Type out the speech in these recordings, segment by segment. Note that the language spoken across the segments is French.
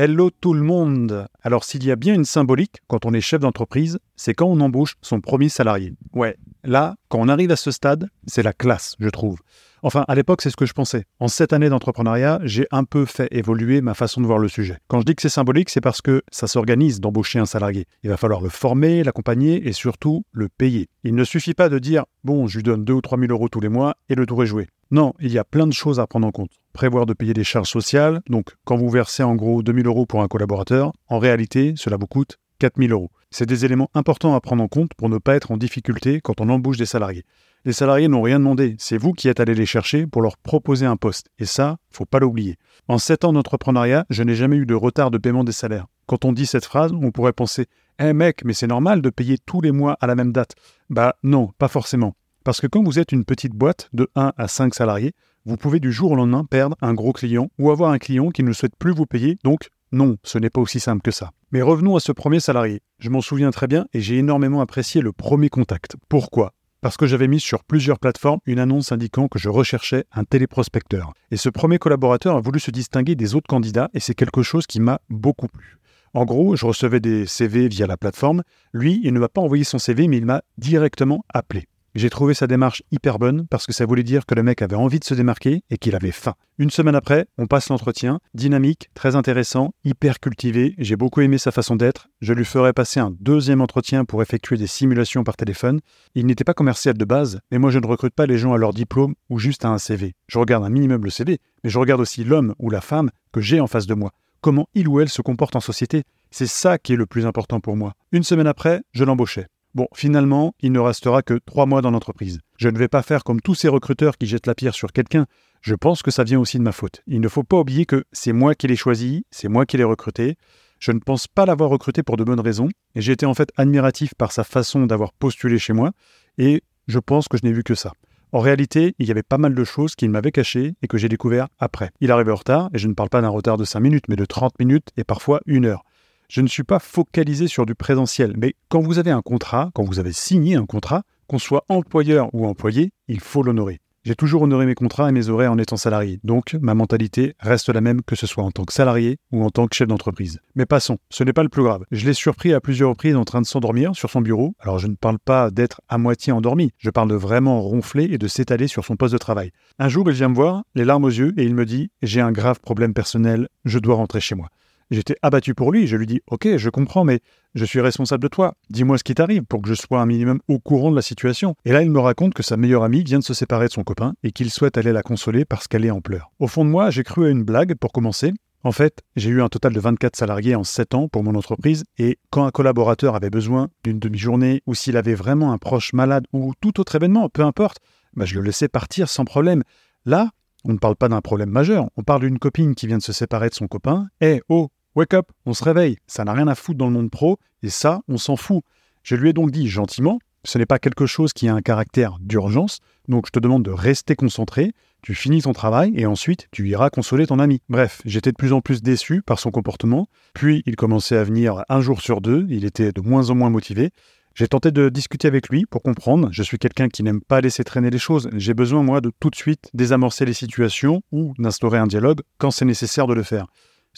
Hello tout le monde Alors s'il y a bien une symbolique quand on est chef d'entreprise, c'est quand on embauche son premier salarié. Ouais, là, quand on arrive à ce stade, c'est la classe, je trouve. Enfin, à l'époque, c'est ce que je pensais. En cette année d'entrepreneuriat, j'ai un peu fait évoluer ma façon de voir le sujet. Quand je dis que c'est symbolique, c'est parce que ça s'organise d'embaucher un salarié. Il va falloir le former, l'accompagner et surtout le payer. Il ne suffit pas de dire bon, je lui donne 2 ou 3 000 euros tous les mois et le tour est joué. Non, il y a plein de choses à prendre en compte. Prévoir de payer des charges sociales, donc quand vous versez en gros 2000 euros pour un collaborateur, en réalité, cela vous coûte 4000 euros. C'est des éléments importants à prendre en compte pour ne pas être en difficulté quand on embauche des salariés. Les salariés n'ont rien demandé, c'est vous qui êtes allé les chercher pour leur proposer un poste. Et ça, faut pas l'oublier. En 7 ans d'entrepreneuriat, je n'ai jamais eu de retard de paiement des salaires. Quand on dit cette phrase, on pourrait penser Eh mec, mais c'est normal de payer tous les mois à la même date. Bah non, pas forcément. Parce que quand vous êtes une petite boîte de 1 à 5 salariés, vous pouvez du jour au lendemain perdre un gros client ou avoir un client qui ne souhaite plus vous payer, donc non, ce n'est pas aussi simple que ça. Mais revenons à ce premier salarié. Je m'en souviens très bien et j'ai énormément apprécié le premier contact. Pourquoi? Parce que j'avais mis sur plusieurs plateformes une annonce indiquant que je recherchais un téléprospecteur. Et ce premier collaborateur a voulu se distinguer des autres candidats et c'est quelque chose qui m'a beaucoup plu. En gros, je recevais des CV via la plateforme. Lui, il ne m'a pas envoyé son CV, mais il m'a directement appelé. J'ai trouvé sa démarche hyper bonne parce que ça voulait dire que le mec avait envie de se démarquer et qu'il avait faim. Une semaine après, on passe l'entretien, dynamique, très intéressant, hyper cultivé, j'ai beaucoup aimé sa façon d'être, je lui ferai passer un deuxième entretien pour effectuer des simulations par téléphone. Il n'était pas commercial de base, mais moi je ne recrute pas les gens à leur diplôme ou juste à un CV. Je regarde un minimum le CV, mais je regarde aussi l'homme ou la femme que j'ai en face de moi. Comment il ou elle se comporte en société? C'est ça qui est le plus important pour moi. Une semaine après, je l'embauchais. Bon, finalement, il ne restera que trois mois dans l'entreprise. Je ne vais pas faire comme tous ces recruteurs qui jettent la pierre sur quelqu'un. Je pense que ça vient aussi de ma faute. Il ne faut pas oublier que c'est moi qui l'ai choisi, c'est moi qui l'ai recruté. Je ne pense pas l'avoir recruté pour de bonnes raisons, et j'ai été en fait admiratif par sa façon d'avoir postulé chez moi, et je pense que je n'ai vu que ça. En réalité, il y avait pas mal de choses qu'il m'avait cachées et que j'ai découvert après. Il arrivait en retard, et je ne parle pas d'un retard de 5 minutes, mais de 30 minutes et parfois une heure je ne suis pas focalisé sur du présentiel, mais quand vous avez un contrat, quand vous avez signé un contrat, qu'on soit employeur ou employé, il faut l'honorer. J'ai toujours honoré mes contrats et mes horaires en étant salarié, donc ma mentalité reste la même que ce soit en tant que salarié ou en tant que chef d'entreprise. Mais passons, ce n'est pas le plus grave. Je l'ai surpris à plusieurs reprises en train de s'endormir sur son bureau. Alors je ne parle pas d'être à moitié endormi, je parle de vraiment ronfler et de s'étaler sur son poste de travail. Un jour, il vient me voir, les larmes aux yeux, et il me dit J'ai un grave problème personnel, je dois rentrer chez moi. J'étais abattu pour lui. Je lui dis Ok, je comprends, mais je suis responsable de toi. Dis-moi ce qui t'arrive pour que je sois un minimum au courant de la situation. Et là, il me raconte que sa meilleure amie vient de se séparer de son copain et qu'il souhaite aller la consoler parce qu'elle est en pleurs. Au fond de moi, j'ai cru à une blague pour commencer. En fait, j'ai eu un total de 24 salariés en 7 ans pour mon entreprise et quand un collaborateur avait besoin d'une demi-journée ou s'il avait vraiment un proche malade ou tout autre événement, peu importe, bah, je le laissais partir sans problème. Là, on ne parle pas d'un problème majeur, on parle d'une copine qui vient de se séparer de son copain. Eh oh, Wake up, on se réveille, ça n'a rien à foutre dans le monde pro, et ça, on s'en fout. Je lui ai donc dit gentiment, ce n'est pas quelque chose qui a un caractère d'urgence, donc je te demande de rester concentré, tu finis ton travail et ensuite tu iras consoler ton ami. Bref, j'étais de plus en plus déçu par son comportement, puis il commençait à venir un jour sur deux, il était de moins en moins motivé. J'ai tenté de discuter avec lui pour comprendre, je suis quelqu'un qui n'aime pas laisser traîner les choses, j'ai besoin moi de tout de suite désamorcer les situations ou d'instaurer un dialogue quand c'est nécessaire de le faire.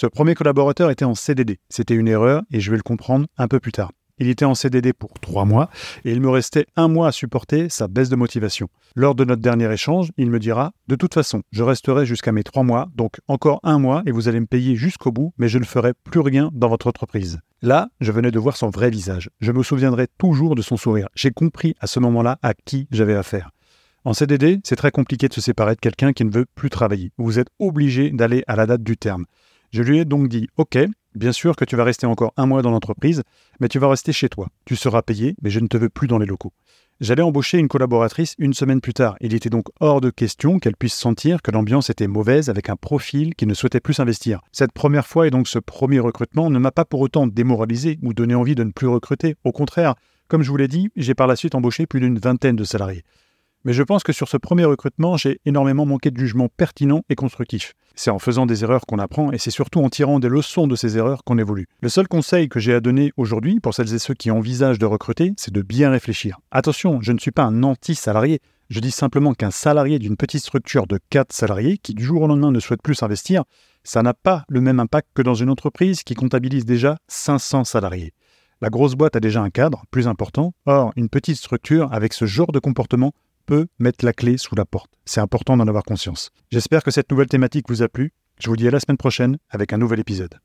Ce premier collaborateur était en CDD. C'était une erreur et je vais le comprendre un peu plus tard. Il était en CDD pour trois mois et il me restait un mois à supporter sa baisse de motivation. Lors de notre dernier échange, il me dira De toute façon, je resterai jusqu'à mes trois mois, donc encore un mois et vous allez me payer jusqu'au bout, mais je ne ferai plus rien dans votre entreprise. Là, je venais de voir son vrai visage. Je me souviendrai toujours de son sourire. J'ai compris à ce moment-là à qui j'avais affaire. En CDD, c'est très compliqué de se séparer de quelqu'un qui ne veut plus travailler. Vous êtes obligé d'aller à la date du terme. Je lui ai donc dit Ok, bien sûr que tu vas rester encore un mois dans l'entreprise, mais tu vas rester chez toi. Tu seras payé, mais je ne te veux plus dans les locaux. J'allais embaucher une collaboratrice une semaine plus tard. Il était donc hors de question qu'elle puisse sentir que l'ambiance était mauvaise avec un profil qui ne souhaitait plus s'investir. Cette première fois et donc ce premier recrutement ne m'a pas pour autant démoralisé ou donné envie de ne plus recruter. Au contraire, comme je vous l'ai dit, j'ai par la suite embauché plus d'une vingtaine de salariés. Mais je pense que sur ce premier recrutement, j'ai énormément manqué de jugement pertinent et constructif. C'est en faisant des erreurs qu'on apprend et c'est surtout en tirant des leçons de ces erreurs qu'on évolue. Le seul conseil que j'ai à donner aujourd'hui pour celles et ceux qui envisagent de recruter, c'est de bien réfléchir. Attention, je ne suis pas un anti-salarié. Je dis simplement qu'un salarié d'une petite structure de 4 salariés qui du jour au lendemain ne souhaite plus s'investir, ça n'a pas le même impact que dans une entreprise qui comptabilise déjà 500 salariés. La grosse boîte a déjà un cadre plus important. Or, une petite structure avec ce genre de comportement peut mettre la clé sous la porte. C'est important d'en avoir conscience. J'espère que cette nouvelle thématique vous a plu. Je vous dis à la semaine prochaine avec un nouvel épisode.